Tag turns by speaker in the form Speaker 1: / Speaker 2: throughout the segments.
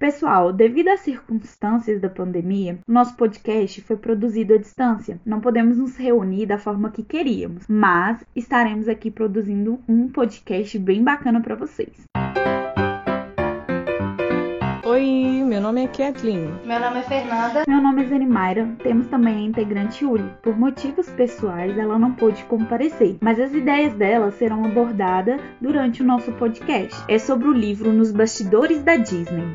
Speaker 1: Pessoal, devido às circunstâncias da pandemia, nosso podcast foi produzido à distância. Não podemos nos reunir da forma que queríamos, mas estaremos aqui produzindo um podcast bem bacana para vocês.
Speaker 2: Meu nome é Kathleen.
Speaker 3: Meu nome é Fernanda.
Speaker 1: Meu nome é Zenimaira. Temos também a integrante Uli. Por motivos pessoais, ela não pôde comparecer, mas as ideias dela serão abordadas durante o nosso podcast. É sobre o livro Nos Bastidores da Disney.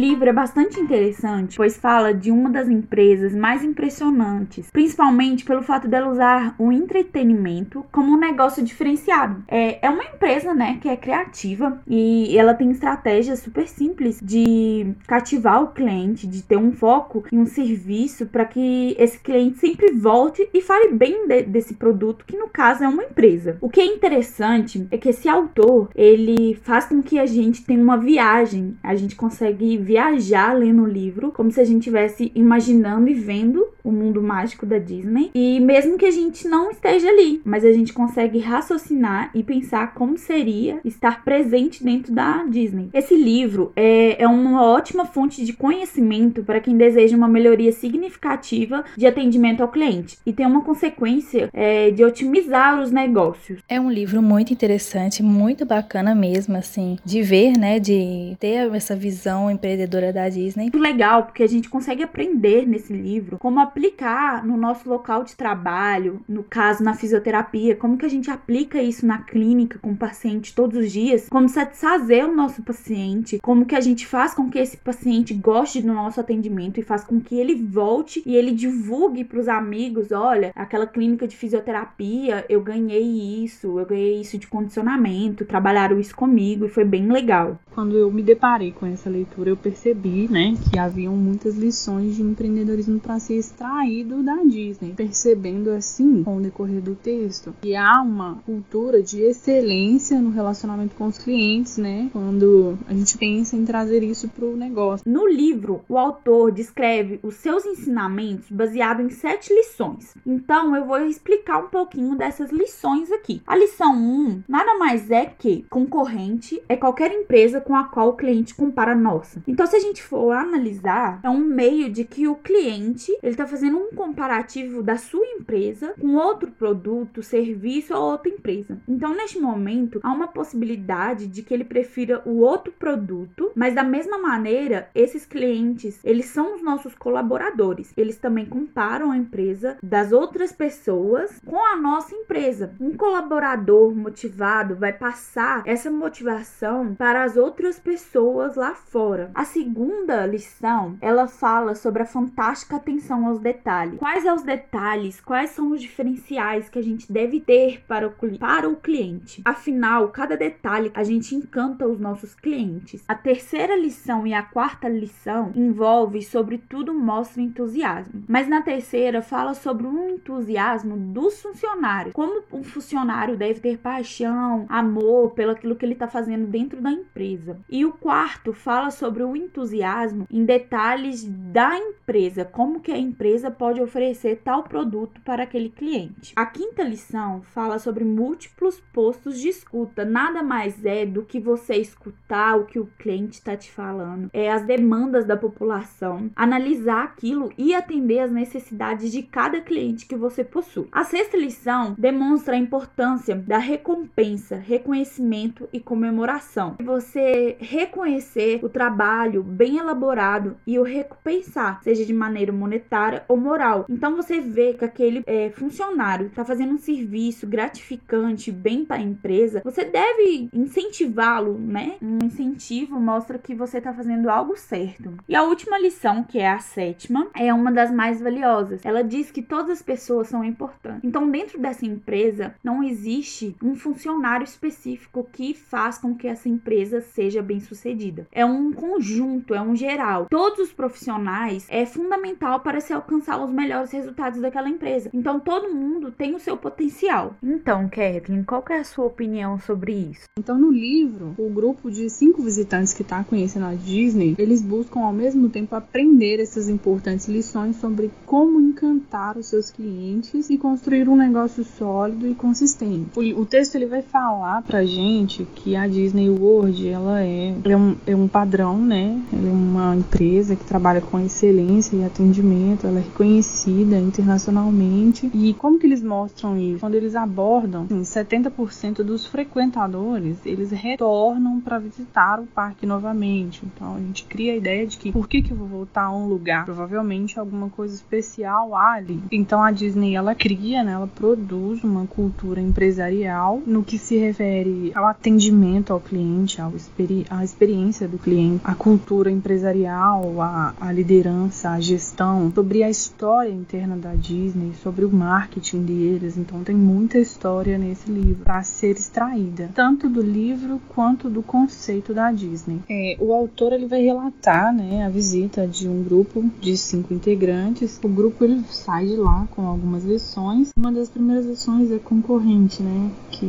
Speaker 1: Livro é bastante interessante, pois fala de uma das empresas mais impressionantes, principalmente pelo fato dela usar o entretenimento como um negócio diferenciado. É, é uma empresa, né, que é criativa e ela tem estratégias super simples de cativar o cliente, de ter um foco em um serviço para que esse cliente sempre volte e fale bem de, desse produto, que no caso é uma empresa. O que é interessante é que esse autor, ele faz com que a gente tenha uma viagem, a gente consegue viajar lendo o livro, como se a gente estivesse imaginando e vendo o mundo mágico da Disney. E mesmo que a gente não esteja ali, mas a gente consegue raciocinar e pensar como seria estar presente dentro da Disney. Esse livro é, é uma ótima fonte de conhecimento para quem deseja uma melhoria significativa de atendimento ao cliente e tem uma consequência é, de otimizar os negócios.
Speaker 4: É um livro muito interessante, muito bacana mesmo, assim, de ver, né, de ter essa visão empreendedora da Disney.
Speaker 1: Muito legal, porque a gente consegue aprender nesse livro como aplicar no nosso local de trabalho, no caso na fisioterapia, como que a gente aplica isso na clínica com o paciente todos os dias, como satisfazer o nosso paciente, como que a gente faz com que esse paciente goste do nosso atendimento e faz com que ele volte e ele divulgue para os amigos, olha, aquela clínica de fisioterapia, eu ganhei isso, eu ganhei isso de condicionamento, trabalharam isso comigo e foi bem legal.
Speaker 2: Quando eu me deparei com essa leitura, eu percebi, né, que haviam muitas lições de empreendedorismo para ser extraído da Disney, percebendo assim, com o decorrer do texto, que há uma cultura de excelência no relacionamento com os clientes, né, quando a gente pensa em trazer isso para o negócio.
Speaker 1: No livro, o autor descreve os seus ensinamentos baseado em sete lições. Então, eu vou explicar um pouquinho dessas lições aqui. A lição 1 um, nada mais é que concorrente é qualquer empresa com a qual o cliente compara a nossa. Então, se a gente for analisar, é um meio de que o cliente ele está fazendo um comparativo da sua empresa com outro produto, serviço ou outra empresa. Então, neste momento, há uma possibilidade de que ele prefira o outro produto, mas da mesma maneira, esses clientes eles são os nossos colaboradores. Eles também comparam a empresa das outras pessoas com a nossa empresa. Um colaborador motivado vai passar essa motivação para as outras pessoas lá fora. A segunda lição, ela fala sobre a fantástica atenção aos detalhes. Quais são os detalhes? Quais são os diferenciais que a gente deve ter para o, para o cliente? Afinal, cada detalhe a gente encanta os nossos clientes. A terceira lição e a quarta lição envolve sobretudo mostra entusiasmo. Mas na terceira fala sobre um entusiasmo dos funcionários. Como um funcionário deve ter paixão, amor pelo aquilo que ele está fazendo dentro da empresa. E o quarto fala sobre o o entusiasmo em detalhes da empresa, como que a empresa pode oferecer tal produto para aquele cliente. A quinta lição fala sobre múltiplos postos de escuta. Nada mais é do que você escutar o que o cliente está te falando, é as demandas da população, analisar aquilo e atender as necessidades de cada cliente que você possui. A sexta lição demonstra a importância da recompensa, reconhecimento e comemoração. Você reconhecer o trabalho bem elaborado e o recompensar, seja de maneira monetária ou moral. Então você vê que aquele é, funcionário está fazendo um serviço gratificante bem para a empresa, você deve incentivá-lo, né? Um incentivo mostra que você está fazendo algo certo. E a última lição, que é a sétima, é uma das mais valiosas. Ela diz que todas as pessoas são importantes. Então, dentro dessa empresa, não existe um funcionário específico que faz com que essa empresa seja bem sucedida. É um conjunto é um geral. Todos os profissionais é fundamental para se alcançar os melhores resultados daquela empresa. Então todo mundo tem o seu potencial. Então, Kathleen, qual é a sua opinião sobre isso?
Speaker 2: Então, no livro, o grupo de cinco visitantes que está conhecendo a Disney, eles buscam ao mesmo tempo aprender essas importantes lições sobre como encantar os seus clientes e construir um negócio sólido e consistente. O, o texto ele vai falar pra gente que a Disney World ela é, é, um, é um padrão, né? Ela é uma empresa que trabalha com excelência e atendimento, ela é reconhecida internacionalmente. E como que eles mostram isso? Quando eles abordam, assim, 70% dos frequentadores, eles retornam para visitar o parque novamente. Então a gente cria a ideia de que por que que eu vou voltar a um lugar? Provavelmente alguma coisa especial ali. Então a Disney ela cria, né? Ela produz uma cultura empresarial no que se refere ao atendimento ao cliente, ao experi à experiência do cliente, à cultura empresarial, à liderança, à gestão, sobre a história interna da Disney, sobre o marketing deles. Então tem muita história nesse livro para ser extraída, tanto do livro quanto do conceito da Disney. É, o autor ele vai relatar, né, a visita de um grupo de cinco integrantes. O grupo ele sai de lá com algumas lições. Uma das primeiras lições é concorrente, né, que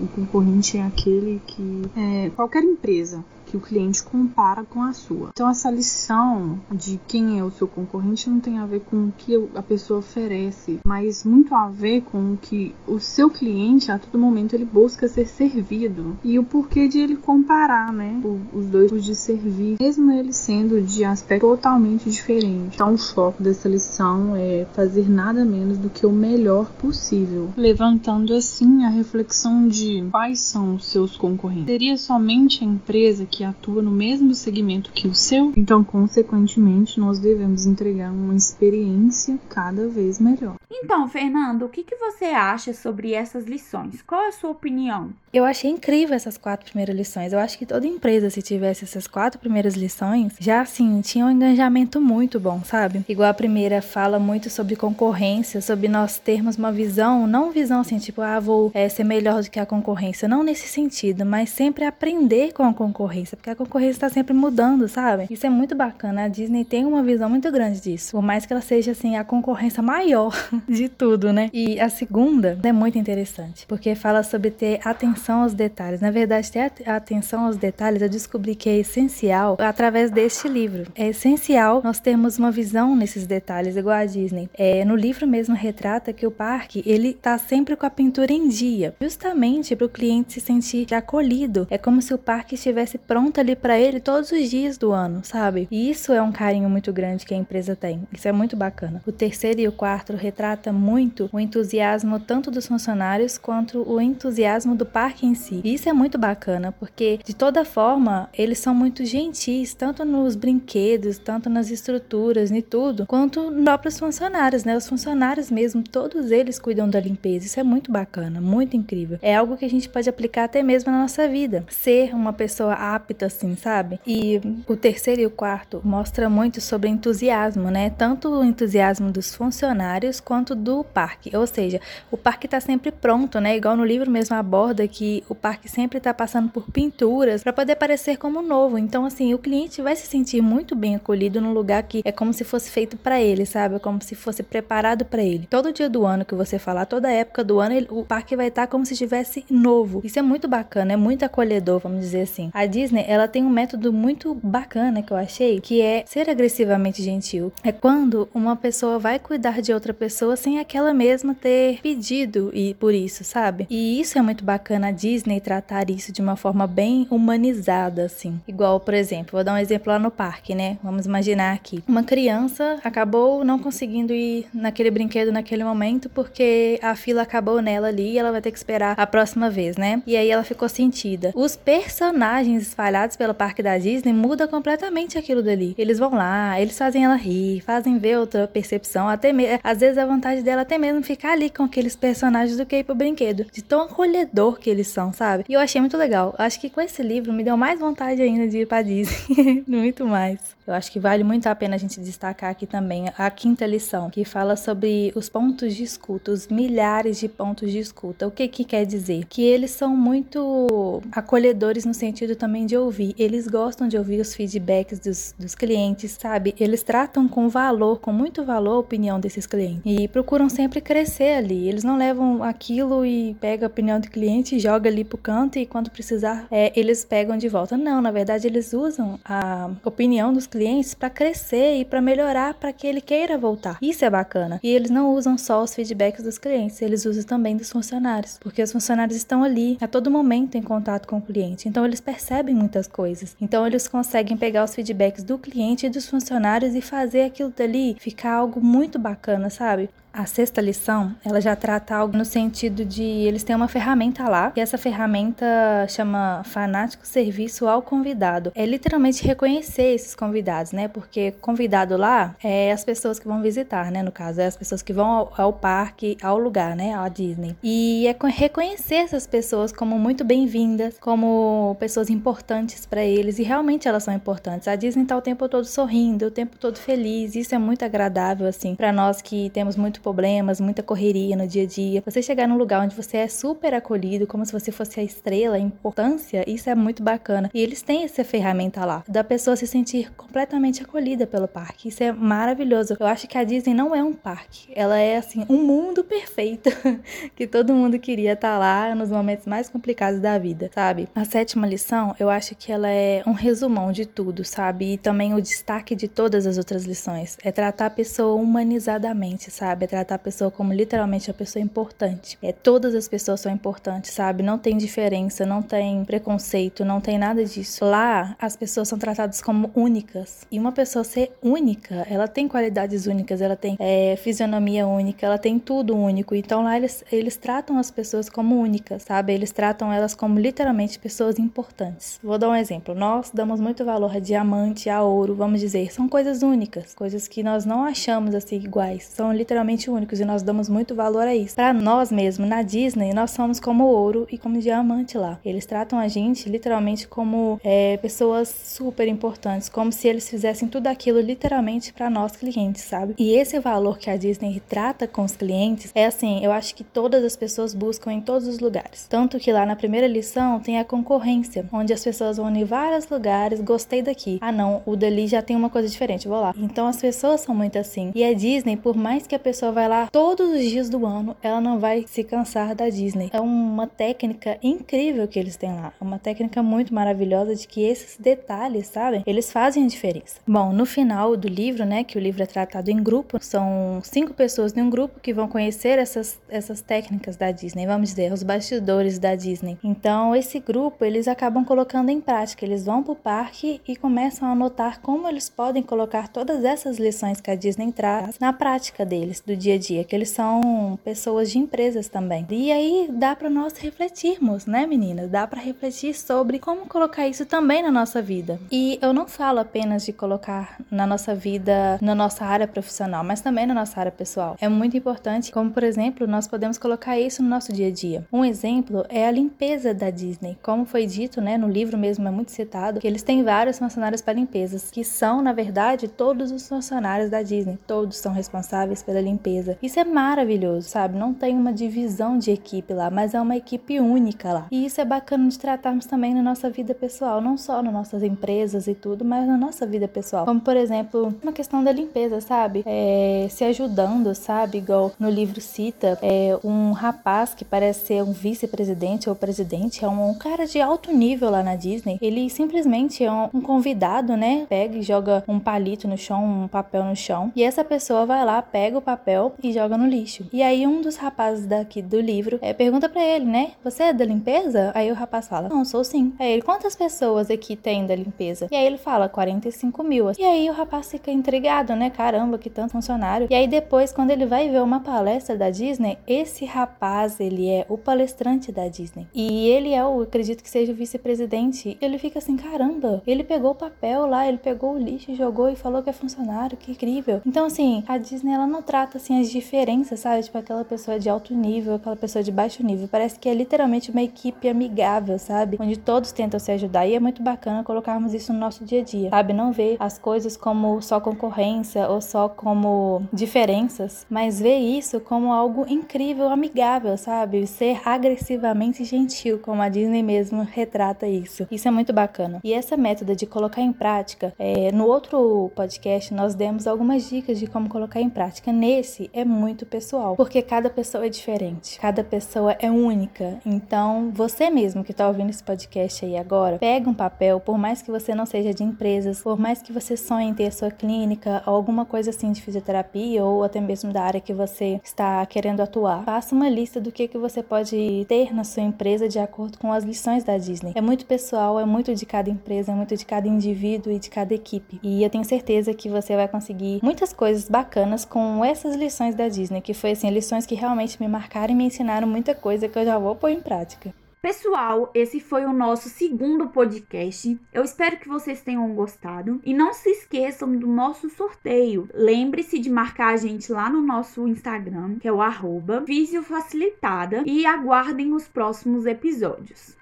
Speaker 2: o concorrente é aquele que é, qualquer empresa que o cliente compara com a sua. Então essa lição de quem é o seu concorrente não tem a ver com o que a pessoa oferece, mas muito a ver com o que o seu cliente a todo momento ele busca ser servido e o porquê de ele comparar, né, os dois de servir, mesmo ele sendo de aspecto totalmente diferente. Então o foco dessa lição é fazer nada menos do que o melhor possível, levantando assim a reflexão de quais são os seus concorrentes. Seria somente a empresa que atua no mesmo segmento que o seu, então, consequentemente, nós devemos entregar uma experiência cada vez melhor.
Speaker 1: Então, Fernando, o que, que você acha sobre essas lições? Qual é a sua opinião?
Speaker 4: Eu achei incrível essas quatro primeiras lições. Eu acho que toda empresa, se tivesse essas quatro primeiras lições, já assim, tinha um engajamento muito bom, sabe? Igual a primeira fala muito sobre concorrência, sobre nós termos uma visão, não visão assim, tipo, ah, vou é, ser melhor do que a concorrência. Não nesse sentido, mas sempre aprender com a concorrência, porque a concorrência está sempre mudando, sabe? Isso é muito bacana. A Disney tem uma visão muito grande disso. Por mais que ela seja, assim, a concorrência maior de tudo, né? E a segunda é muito interessante, porque fala sobre ter atenção atenção aos detalhes. Na verdade, ter atenção aos detalhes eu descobri que é essencial através deste livro. É essencial nós termos uma visão nesses detalhes, igual a Disney. É, no livro mesmo retrata que o parque ele tá sempre com a pintura em dia, justamente para o cliente se sentir acolhido. É como se o parque estivesse pronto ali para ele todos os dias do ano, sabe? E isso é um carinho muito grande que a empresa tem. Isso é muito bacana. O terceiro e o quarto retrata muito o entusiasmo tanto dos funcionários quanto o entusiasmo do parque em si. E isso é muito bacana, porque de toda forma eles são muito gentis, tanto nos brinquedos, tanto nas estruturas e tudo, quanto nos próprios funcionários, né? Os funcionários mesmo, todos eles cuidam da limpeza. Isso é muito bacana, muito incrível. É algo que a gente pode aplicar até mesmo na nossa vida. Ser uma pessoa apta, assim, sabe? E o terceiro e o quarto mostra muito sobre entusiasmo, né? Tanto o entusiasmo dos funcionários quanto do parque. Ou seja, o parque está sempre pronto, né? Igual no livro mesmo aborda que o parque sempre está passando por pinturas para poder parecer como novo. Então, assim, o cliente vai se sentir muito bem acolhido num lugar que é como se fosse feito para ele, sabe? É como se fosse preparado para ele. Todo dia do ano que você falar, toda época do ano, ele, o parque vai estar tá como se estivesse novo. Isso é muito bacana, é muito acolhedor, vamos dizer assim. A Disney, ela tem um método muito bacana que eu achei, que é ser agressivamente gentil. É quando uma pessoa vai cuidar de outra pessoa sem aquela mesma ter pedido e por isso, sabe? E isso é muito bacana. Disney tratar isso de uma forma bem humanizada, assim. Igual, por exemplo, vou dar um exemplo lá no parque, né? Vamos imaginar aqui. Uma criança acabou não conseguindo ir naquele brinquedo naquele momento porque a fila acabou nela ali e ela vai ter que esperar a próxima vez, né? E aí ela ficou sentida. Os personagens espalhados pelo parque da Disney mudam completamente aquilo dali. Eles vão lá, eles fazem ela rir, fazem ver outra percepção, até mesmo, às vezes a vontade dela até mesmo ficar ali com aqueles personagens do que ir pro brinquedo. De tão acolhedor que eles lição, sabe? E eu achei muito legal. Acho que com esse livro me deu mais vontade ainda de ir pra Disney. muito mais. Eu acho que vale muito a pena a gente destacar aqui também a quinta lição, que fala sobre os pontos de escuta, os milhares de pontos de escuta. O que que quer dizer? Que eles são muito acolhedores no sentido também de ouvir. Eles gostam de ouvir os feedbacks dos, dos clientes, sabe? Eles tratam com valor, com muito valor a opinião desses clientes e procuram sempre crescer ali. Eles não levam aquilo e pega a opinião do cliente e joga ali pro canto e quando precisar é, eles pegam de volta. Não, na verdade eles usam a opinião dos clientes para crescer e para melhorar para que ele queira voltar. Isso é bacana. E eles não usam só os feedbacks dos clientes, eles usam também dos funcionários, porque os funcionários estão ali a todo momento em contato com o cliente. Então eles percebem muitas coisas. Então eles conseguem pegar os feedbacks do cliente e dos funcionários e fazer aquilo dali ficar algo muito bacana, sabe? A sexta lição, ela já trata algo no sentido de eles têm uma ferramenta lá, e essa ferramenta chama Fanático Serviço ao Convidado. É literalmente reconhecer esses convidados, né? Porque convidado lá é as pessoas que vão visitar, né? No caso, é as pessoas que vão ao, ao parque, ao lugar, né? À Disney. E é reconhecer essas pessoas como muito bem-vindas, como pessoas importantes para eles, e realmente elas são importantes. A Disney tá o tempo todo sorrindo, o tempo todo feliz, isso é muito agradável, assim, para nós que temos muito problemas, muita correria no dia a dia. Você chegar num lugar onde você é super acolhido, como se você fosse a estrela, a importância, isso é muito bacana. E eles têm essa ferramenta lá, da pessoa se sentir completamente acolhida pelo parque. Isso é maravilhoso. Eu acho que a Disney não é um parque, ela é assim, um mundo perfeito que todo mundo queria estar lá nos momentos mais complicados da vida, sabe? A sétima lição, eu acho que ela é um resumão de tudo, sabe? E também o destaque de todas as outras lições. É tratar a pessoa humanizadamente, sabe? É tratar a pessoa como literalmente a pessoa importante. É, todas as pessoas são importantes, sabe? Não tem diferença, não tem preconceito, não tem nada disso. Lá, as pessoas são tratadas como únicas. E uma pessoa ser única, ela tem qualidades únicas, ela tem é, fisionomia única, ela tem tudo único. Então lá eles, eles tratam as pessoas como únicas, sabe? Eles tratam elas como literalmente pessoas importantes. Vou dar um exemplo. Nós damos muito valor a diamante, a ouro, vamos dizer, são coisas únicas, coisas que nós não achamos assim iguais. São literalmente únicos e nós damos muito valor a isso. Para nós mesmos, na Disney, nós somos como ouro e como diamante lá. Eles tratam a gente literalmente como é, pessoas super importantes, como se eles fizessem tudo aquilo literalmente para nós clientes, sabe? E esse valor que a Disney trata com os clientes é assim, eu acho que todas as pessoas buscam em todos os lugares. Tanto que lá na primeira lição tem a concorrência, onde as pessoas vão em vários lugares, gostei daqui. Ah não, o dali já tem uma coisa diferente, vou lá. Então as pessoas são muito assim. E a Disney, por mais que a pessoa vai lá todos os dias do ano, ela não vai se cansar da Disney. É uma técnica incrível que eles têm lá. É uma técnica muito maravilhosa de que esses detalhes, sabe? Eles fazem a diferença. Bom, no final do livro, né, que o livro é tratado em grupo, são cinco pessoas em um grupo que vão conhecer essas, essas técnicas da Disney, vamos dizer, os bastidores da Disney. Então, esse grupo, eles acabam colocando em prática. Eles vão pro parque e começam a notar como eles podem colocar todas essas lições que a Disney traz na prática deles, do dia a dia, que eles são pessoas de empresas também. E aí dá para nós refletirmos, né, meninas? Dá para refletir sobre como colocar isso também na nossa vida. E eu não falo apenas de colocar na nossa vida, na nossa área profissional, mas também na nossa área pessoal. É muito importante, como por exemplo, nós podemos colocar isso no nosso dia a dia. Um exemplo é a limpeza da Disney. Como foi dito, né, no livro mesmo é muito citado, que eles têm vários funcionários para limpezas, que são, na verdade, todos os funcionários da Disney. Todos são responsáveis pela limpeza. Isso é maravilhoso, sabe? Não tem uma divisão de equipe lá, mas é uma equipe única lá. E isso é bacana de tratarmos também na nossa vida pessoal, não só nas nossas empresas e tudo, mas na nossa vida pessoal. Como, por exemplo, uma questão da limpeza, sabe? É, se ajudando, sabe? Igual no livro cita, é, um rapaz que parece ser um vice-presidente ou presidente, é um, um, cara de alto nível lá na Disney. Ele simplesmente é um, um convidado, né? Pega e joga um palito no chão, um papel no chão. E essa pessoa vai lá, pega o papel e joga no lixo. E aí um dos rapazes daqui do livro é, pergunta para ele, né? Você é da limpeza? Aí o rapaz fala, não, sou sim. Aí ele, quantas pessoas aqui tem da limpeza? E aí ele fala, 45 mil. E aí o rapaz fica intrigado, né? Caramba, que tanto funcionário. E aí depois, quando ele vai ver uma palestra da Disney, esse rapaz, ele é o palestrante da Disney. E ele é o, acredito que seja o vice-presidente. Ele fica assim, caramba, ele pegou o papel lá, ele pegou o lixo, jogou e falou que é funcionário, que incrível. Então assim, a Disney ela não trata assim as diferenças, sabe? Tipo aquela pessoa de alto nível, aquela pessoa de baixo nível. Parece que é literalmente uma equipe amigável, sabe? Onde todos tentam se ajudar. E é muito bacana colocarmos isso no nosso dia a dia, sabe? Não ver as coisas como só concorrência ou só como diferenças, mas ver isso como algo incrível, amigável, sabe? Ser agressivamente gentil, como a Disney mesmo retrata isso. Isso é muito bacana. E essa método de colocar em prática, é, no outro podcast nós demos algumas dicas de como colocar em prática. Nesse é muito pessoal, porque cada pessoa é diferente, cada pessoa é única. Então, você mesmo que está ouvindo esse podcast aí agora, pega um papel, por mais que você não seja de empresas, por mais que você sonhe em ter a sua clínica alguma coisa assim de fisioterapia ou até mesmo da área que você está querendo atuar, faça uma lista do que, que você pode ter na sua empresa de acordo com as lições da Disney. É muito pessoal, é muito de cada empresa, é muito de cada indivíduo e de cada equipe. E eu tenho certeza que você vai conseguir muitas coisas bacanas com essas lições da Disney, que foi assim, lições que realmente me marcaram e me ensinaram muita coisa que eu já vou pôr em prática.
Speaker 1: Pessoal, esse foi o nosso segundo podcast. Eu espero que vocês tenham gostado. E não se esqueçam do nosso sorteio. Lembre-se de marcar a gente lá no nosso Instagram, que é o arroba Facilitada. E aguardem os próximos episódios.